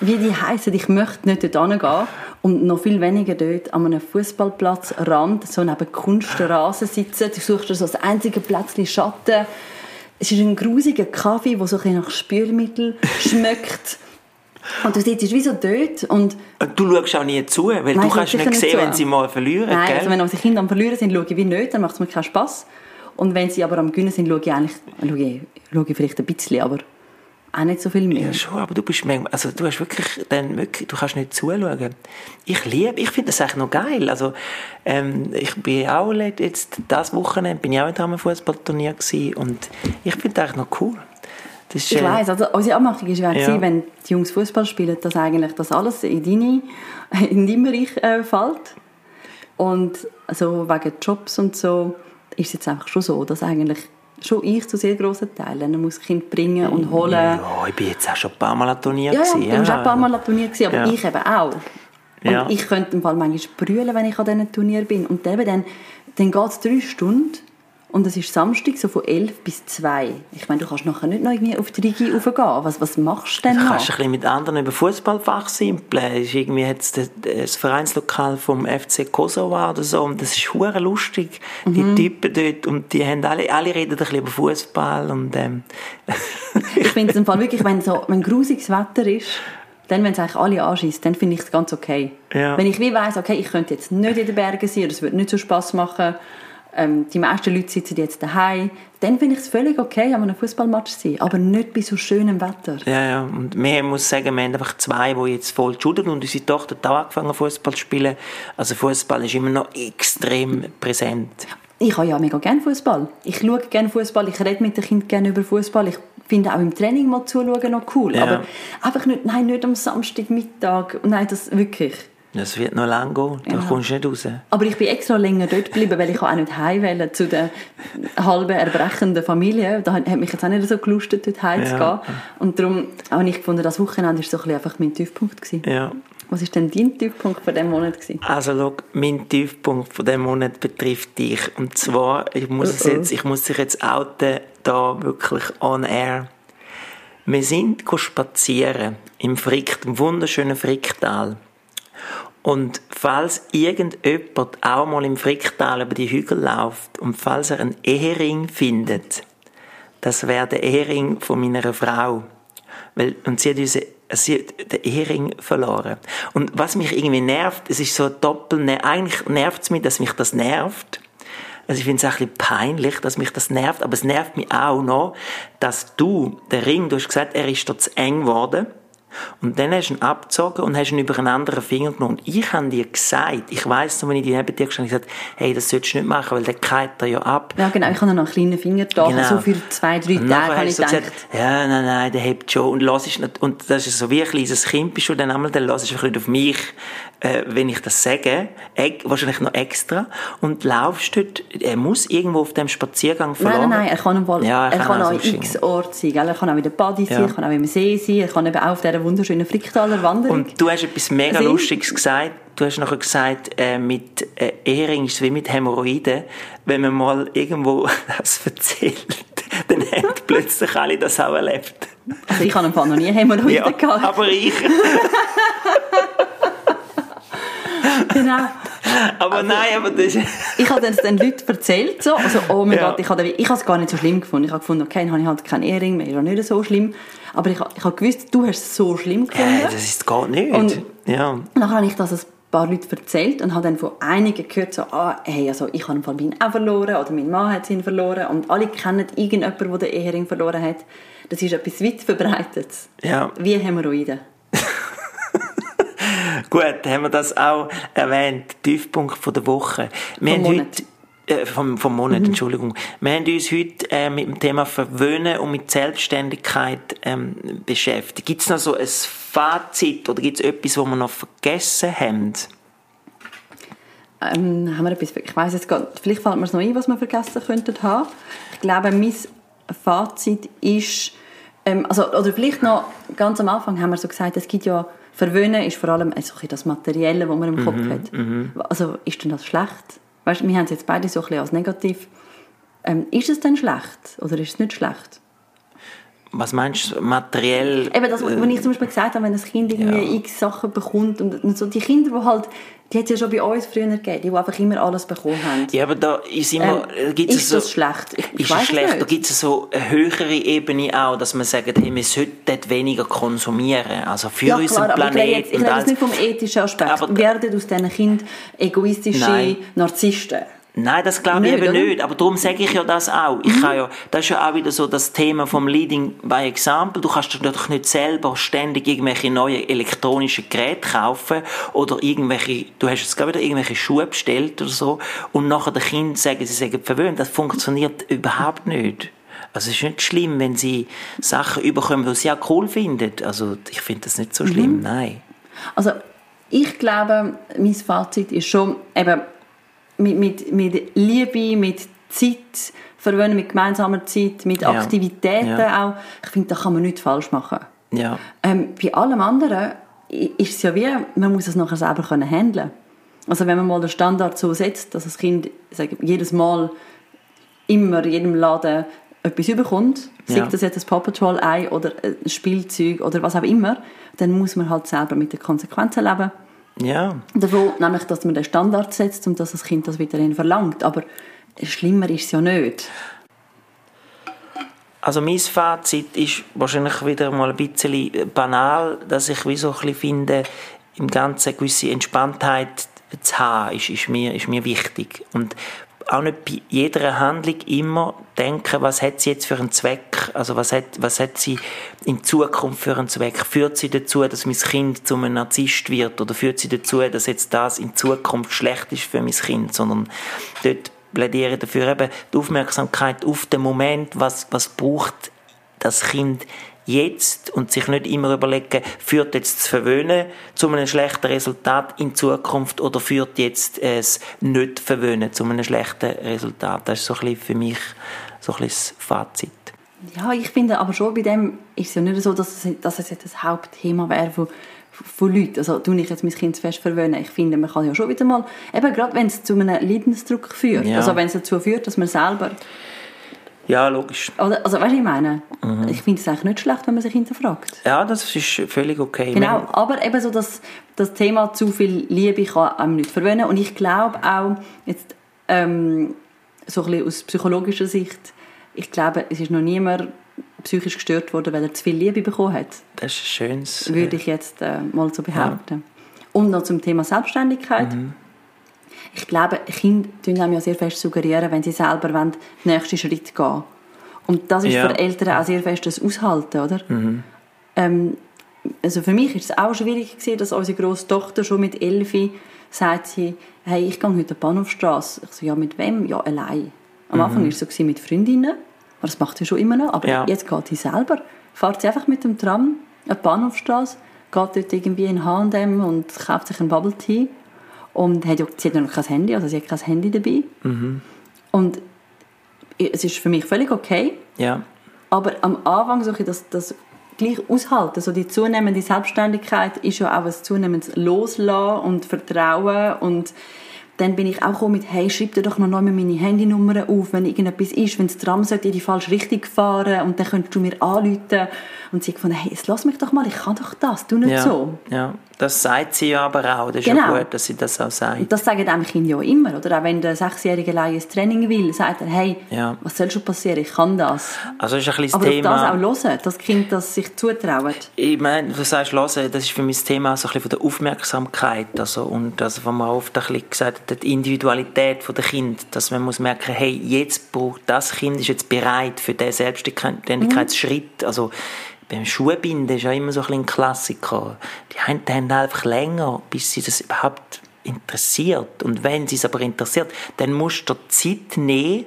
wie die heißen, ich möchte nicht dort hingehen und noch viel weniger dort an einem Fußballplatzrand, so neben Kunstrasen sitzen. Du suchst so das einzige Plätzchen Schatten es ist ein grusiger Kaffee, der so ein nach Spülmittel schmeckt. Und du sitzt wie so dort und... Du schaust auch nie zu, weil Nein, du kannst nicht sehen, wenn sie mal verlieren, Nein, gell? also wenn unsere Kinder am Verlieren sind, schaue ich wie nicht, dann macht es mir keinen Spass. Und wenn sie aber am Gewinnen sind, schaue ich eigentlich... Schaue ich, schaue ich vielleicht ein bisschen, aber auch nicht so viel mehr. Ja, schon, aber du bist also du hast wirklich, dann wirklich, du kannst nicht zuschauen. Ich liebe, ich finde das eigentlich noch geil. Also, ähm, ich bin auch jetzt, das Wochenende bin ich auch in einem Fußballturnier gewesen und ich finde das eigentlich noch cool. Ist, ich äh, weiss, also unsere Abmachung ist ja, wenn die Jungs Fußball spielen, dass eigentlich das alles in deine, in deinem Bereich äh, fällt. Und also wegen Jobs und so ist es jetzt einfach schon so, dass eigentlich schon ich zu sehr grossen Teilen. Man muss das Kind bringen und holen. Ja, ich bin jetzt auch schon ein paar Mal an Turnier ja, ja, du bist auch ein paar Mal an Turnier gewesen, aber ja. ich eben auch. Und ja. ich könnte im Fall manchmal brüllen, wenn ich an diesem Turnier bin. Und dann, dann geht es drei Stunden und es ist Samstag, so von 11 bis 2. Ich meine, du kannst nachher nicht noch irgendwie auf die Rigi raufgehen. Was, was machst du denn noch? Du kannst ein bisschen mit anderen über Fußball fachsimpeln. Ist irgendwie jetzt das, das Vereinslokal vom FC Kosovo oder so. Und das ist hure lustig. Mhm. Die Typen dort. Und die haben alle, alle reden ein bisschen über Fußball. Und, ähm. ich finde es im Fall wirklich, wenn so, wenn grusiges Wetter ist, dann, wenn es eigentlich alle anschießt, dann finde ich es ganz okay. Ja. Wenn ich wie weiss, okay, ich könnte jetzt nicht in den Bergen sein, es würde nicht so Spass machen, ähm, die meisten Leute sitzen jetzt daheim, dann finde ich es völlig okay, an einem Fußballmatch zu sein, aber nicht bei so schönem Wetter. Ja, ja, und wir muss sagen, wir haben einfach zwei, die jetzt voll schudern und unsere Tochter hat auch angefangen Fußball zu spielen. Also Fußball ist immer noch extrem präsent. Ich habe ja mega gerne Fußball. Ich schaue gerne Fußball, ich rede mit den Kindern gerne über Fußball. Ich finde auch im Training mal zuschauen noch cool. Ja. Aber einfach nicht, nein, nicht am Samstagmittag. Nein, das wirklich. Das wird noch lang gehen, da ja. kommst du nicht raus. Aber ich bin extra länger dort geblieben, weil ich auch nicht heim zu der halben erbrechenden Familie. Da hat mich jetzt auch nicht so gelustet, dort heimzugehen. Ja. Und darum habe ich gefunden, das Wochenende war so ein einfach mein Tiefpunkt. Gewesen. Ja. Was war denn dein Tiefpunkt von diesem Monat? Gewesen? Also schau, mein Tiefpunkt von diesem Monat betrifft dich. Und zwar, ich muss, es jetzt, ich muss dich jetzt outen, da wirklich on air. Wir sind spazieren im Frick, im wunderschönen Fricktal. Und falls irgendjemand auch mal im Fricktal über die Hügel läuft und falls er einen Ehering findet, das wäre der Ehering von meiner Frau. Weil, und sie hat, unsere, sie hat den Ehering verloren. Und was mich irgendwie nervt, es ist so doppelt, ne, eigentlich nervt es mich, dass mich das nervt. Also ich finde es ein bisschen peinlich, dass mich das nervt, aber es nervt mich auch noch, dass du, der Ring, du hast gesagt, er ist dort zu eng geworden. Und dann hast du ihn abgezogen und hast ihn über einen anderen Finger genommen. Und ich habe dir gesagt, ich weiss noch, wenn ich dir neben dir gestanden habe, gesagt, hey, das solltest du nicht machen, weil der keilt er ja ab. Ja, genau, ich habe noch einen kleinen Finger da, genau. so für zwei, drei Tage habe ich so gedacht. Gesagt, ja, nein, nein, der hebt schon. Und, nicht, und das ist so wie ein kleines Kind bist du dann einmal, dann lass ich nicht auf mich, äh, wenn ich das sage, wahrscheinlich noch extra. Und laufst dort, er muss irgendwo auf dem Spaziergang verloren. Nein, nein, nein, er kann, Ball, ja, er, er kann, kann auch x Ort sein, gell? er kann auch in der Body sein, ja. er kann auch im See sein, er kann eben auch auf dieser wunderschönen Fricktaler Wanderung. Und du hast etwas mega also Lustiges gesagt. Du hast nachher gesagt, äh, mit äh, Ehering ist es wie mit Hämorrhoiden. Wenn man mal irgendwo das erzählt, dann haben plötzlich alle das auch erlebt. Also ich habe noch nie Hämorrhoiden ja, gehabt. aber ich. genau. Aber also, nein, aber das Ich habe es den Leuten erzählt, so, also, oh mein ja. Gott, ich habe, ich es gar nicht so schlimm gefunden. Ich habe gefunden, okay, dann habe ich halt keinen Ehering mehr, ist auch nicht so schlimm. Aber ich, ich habe gewusst, du hast es so schlimm gefunden. Ja, das ist gar nicht. Und ja. dann habe ich das ein paar Leute erzählt und habe dann von einigen gehört, so, ah, hey, also ich habe meinen auch verloren oder mein Mann hat ihn verloren und alle kennen irgendjemanden, der den Ehering verloren hat. Das ist etwas weit verbreitetes. Ja. Wie Hämorrhoiden. Gut, haben wir das auch erwähnt. Tiefpunkt von der Woche. Wir vom haben Monat. heute, äh, vom, vom Monat, mhm. Entschuldigung. Wir haben uns heute äh, mit dem Thema Verwöhnen und mit Selbstständigkeit ähm, beschäftigt. Gibt es noch so ein Fazit oder gibt es etwas, was wir noch vergessen haben? Ähm, haben wir etwas, ich weiss jetzt gar vielleicht fällt mir es noch ein, was wir vergessen könnten haben. Ich glaube, mein Fazit ist, ähm, also, oder vielleicht noch ganz am Anfang haben wir so gesagt, es gibt ja Verwöhnen ist vor allem also das Materielle, was man im Kopf mhm, hat. Mhm. Also ist denn das schlecht? Weißt, wir haben es jetzt beide so ein bisschen als negativ. Ähm, ist es denn schlecht oder ist es nicht schlecht? Was meinst du, materiell? Eben das, was äh, ich zum Beispiel gesagt habe, wenn ein Kind irgendwie ja. x Sachen bekommt und so, die Kinder, die halt die hat es ja schon bei uns früher gegeben, die, die einfach immer alles bekommen haben. Ja, aber da ist immer, ähm, gibt's ist so, das schlecht? Ich, ist es schlecht? Nicht. Da gibt es so eine höhere Ebene auch, dass man sagt, hey, wir sollten dort weniger konsumieren. Also für ja, unseren klar, Planeten. ich rede, jetzt, ich rede nicht vom ethischen Aspekt. Aber, Werden aus diesen Kindern egoistische Nein. Narzissten? Nein, das glaube ich nicht, eben oder? nicht. Aber darum sage ich ja das auch. Ich mhm. kann ja, das ist ja auch wieder so das Thema vom Leading by Example. Du kannst dir natürlich nicht selber ständig irgendwelche neue elektronischen Geräte kaufen oder irgendwelche, du hast jetzt gerade wieder irgendwelche Schuhe bestellt oder so und nachher den Kindern sagen, sie sagen verwöhnt. Das funktioniert überhaupt nicht. Also es ist nicht schlimm, wenn sie Sachen überkommen, die sie auch cool finden. Also ich finde das nicht so schlimm, mhm. nein. Also ich glaube, mein Fazit ist schon, eben, mit, mit, mit Liebe, mit Zeit verwöhnen, mit gemeinsamer Zeit, mit ja. Aktivitäten ja. auch. Ich finde, da kann man nichts falsch machen. Ja. Ähm, bei allem anderen ist es ja wie, man muss es nachher selber können handeln. Also wenn man mal den Standard so setzt, dass das Kind sage, jedes Mal immer in jedem Laden etwas überkommt, ja. sei das jetzt ein Paw Patrol Ei oder ein Spielzeug oder was auch immer, dann muss man halt selber mit den Konsequenzen leben. Ja. Davon, nämlich, dass man den Standard setzt und dass das Kind das weiterhin verlangt. Aber schlimmer ist es ja nicht. Also mein Fazit ist wahrscheinlich wieder mal ein bisschen banal, dass ich wie so ein bisschen finde, im Ganzen eine gewisse Entspanntheit zu haben, ist, ist, mir, ist mir wichtig. Und auch nicht bei jeder Handlung immer denken, was hat sie jetzt für einen Zweck, also was hat, was hat sie in Zukunft für einen Zweck? Führt sie dazu, dass mein Kind zu einem Narzisst wird? Oder führt sie dazu, dass jetzt das in Zukunft schlecht ist für mein Kind, sondern dort plädiere dafür eben die Aufmerksamkeit auf den Moment, was, was braucht das Kind jetzt und sich nicht immer überlegen, führt jetzt das Verwöhnen zu einem schlechten Resultat in Zukunft oder führt jetzt es nicht Verwöhnen zu einem schlechten Resultat. Das ist so ein bisschen für mich so ein bisschen das Fazit. Ja, ich finde aber schon bei dem ist es ja nicht so, dass es, dass es jetzt das Hauptthema wäre von, von Leuten. Also tue ich jetzt mein Kind fest verwöhnen. Ich finde, man kann ja schon wieder mal, eben gerade wenn es zu einem Leidensdruck führt, ja. also wenn es dazu führt, dass man selber ja, logisch. Oder, also, weißt du, ich meine, mhm. ich finde es eigentlich nicht schlecht, wenn man sich hinterfragt. Ja, das ist völlig okay. Genau, aber eben so das, das Thema zu viel Liebe kann einem nicht verwöhnen. Und ich glaube auch, jetzt ähm, so ein bisschen aus psychologischer Sicht, ich glaube, es ist noch niemand psychisch gestört worden, weil er zu viel Liebe bekommen hat. Das ist schön. Würde ich jetzt äh, mal so behaupten. Ja. Und noch zum Thema Selbstständigkeit. Mhm. Ich glaube, Kinder tun einem ja sehr fest suggerieren, wenn sie selber wollen, den nächsten Schritt gehen Und das ist ja. für Eltern auch sehr fest das Aushalten, oder? Mhm. Ähm, also für mich war es auch schwierig gewesen, dass unsere grosse Tochter schon mit elf sagt sie, hey, ich gehe heute an die Bahnhofstrasse. Ich so, ja, mit wem? Ja, allein. Am mhm. Anfang war es so mit Freundinnen, das macht sie schon immer noch, aber ja. jetzt geht sie selber. Fährt sie einfach mit dem Tram an die Bahnhofstrasse, geht dort irgendwie in H&M und kauft sich einen Bubble Tea und hat, sie hat noch kein Handy, also sie hat kein Handy dabei. Mhm. Und es ist für mich völlig okay. Ja. Aber am Anfang so das, das gleich aushalten, also die zunehmende Selbstständigkeit ist ja auch ein zunehmendes Loslassen und Vertrauen und dann bin ich auch mit, hey, schreib dir doch noch einmal meine Handynummer auf, wenn irgendetwas ist, wenn das Tram sollte in die falsche Richtung fahren und dann könntest du mir anrufen. Und sie gefunden, hey, lass mich doch mal, ich kann doch das, du nicht ja, so. Ja, das sagt sie ja aber auch, das ist genau. ja gut, dass sie das auch sagt. Und das sagen einem Kinder ja immer, oder? Auch wenn der Sechsjährige ein Training will, sagt er, hey, ja. was soll schon passieren, ich kann das. Also ist ein bisschen aber Thema... Aber das auch hören, das Kind das sich zutraut. Ich meine, du sagst hören, das ist für mich das Thema so ein bisschen von der Aufmerksamkeit, also, und also, was man oft ein bisschen gesagt hat, die Individualität der Kind, dass man muss merken, hey, jetzt braucht das Kind ist jetzt bereit für diesen Selbstständigkeitsschritt, mhm. also beim Schuhbinden ist ja immer so ein, ein Klassiker. Die einen haben einfach länger, bis sie das überhaupt interessiert. Und wenn sie es aber interessiert, dann musst du Zeit nehmen,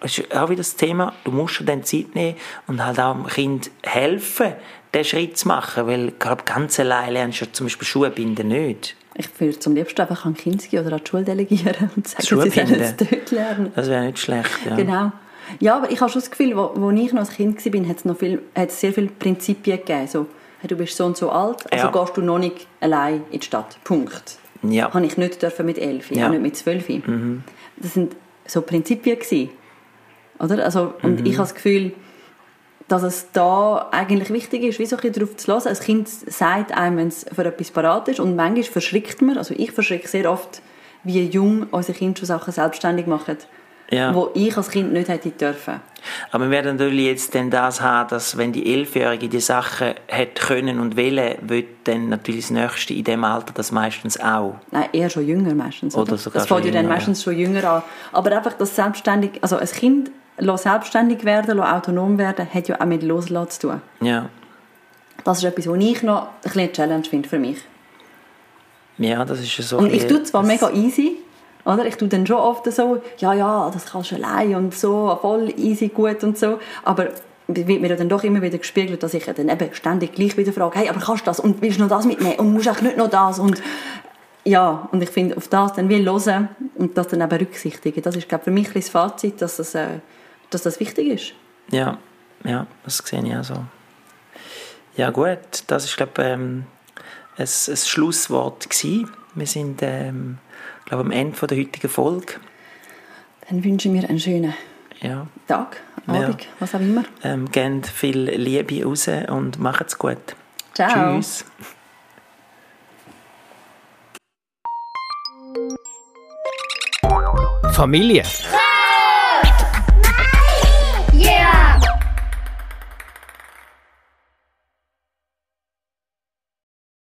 das ist auch wieder das Thema, du musst dir dann Zeit nehmen und halt auch dem Kind helfen, den Schritt zu machen, weil ich glaube, ganz allein lernst du zum Beispiel Schuhbinden nicht. Ich würde zum liebsten einfach an Kinski oder an die Schule delegieren und sagen, sie sollen es dort lernen. Das wäre nicht schlecht, ja. Genau. Ja, aber ich habe schon das Gefühl, wo, wo ich noch als Kind war, hat es noch viel, hat es sehr viele Prinzipien gegeben. So, du bist so und so alt, also ja. gehst du noch nicht allein in die Stadt. Punkt. Ja. Habe ich nicht dürfen mit elf, ja. nicht mit zwölf. Mhm. Das sind so Prinzipien gewesen. Oder? Also, und mhm. ich habe das Gefühl, dass es da eigentlich wichtig ist, wie so ein darauf zu hören. Ein Kind sagt einem, wenn es für etwas parat ist und manchmal verschrickt man, also ich verschrecke sehr oft, wie jung unsere Kinder schon Sachen selbstständig machen ja. wo ich als Kind nicht hätte dürfen. Aber wir werden natürlich jetzt dann das haben, dass wenn die Elfjährige die Sachen hätte können und wollen, wird dann natürlich das Nächste in dem Alter das meistens auch. Nein, eher schon jünger meistens. Oder, oder sogar Das fängt ja dann meistens schon jünger an. Aber einfach das selbstständig, also ein Kind selbstständig werden, autonom werden, hat ja auch mit Loslassen zu tun. Ja. Das ist etwas, was ich noch ein bisschen Challenge finde für mich. Ja, das ist so. Und ich tue zwar mega easy, oder? Ich tue dann schon oft so, ja, ja, das kannst du allein und so, voll easy, gut und so. Aber wird mir dann doch immer wieder gespiegelt, dass ich dann eben ständig gleich wieder frage, hey, aber kannst du das und willst du noch das mitnehmen und musst auch nicht noch das und ja, und ich finde, auf das dann will hören und das dann eben berücksichtigen. Das ist, glaube für mich das Fazit, dass das, äh, dass das wichtig ist. Ja, ja, das sehe ich auch so. Ja gut, das ist, glaube ich, ähm, ein, ein Schlusswort gewesen. Wir sind ähm, glaube, am Ende der heutigen Folge. Dann wünsche ich mir einen schönen ja. Tag, Abend, ja. was auch immer. Ähm, gebt viel Liebe raus und macht es gut. Ciao. Tschüss. Familie.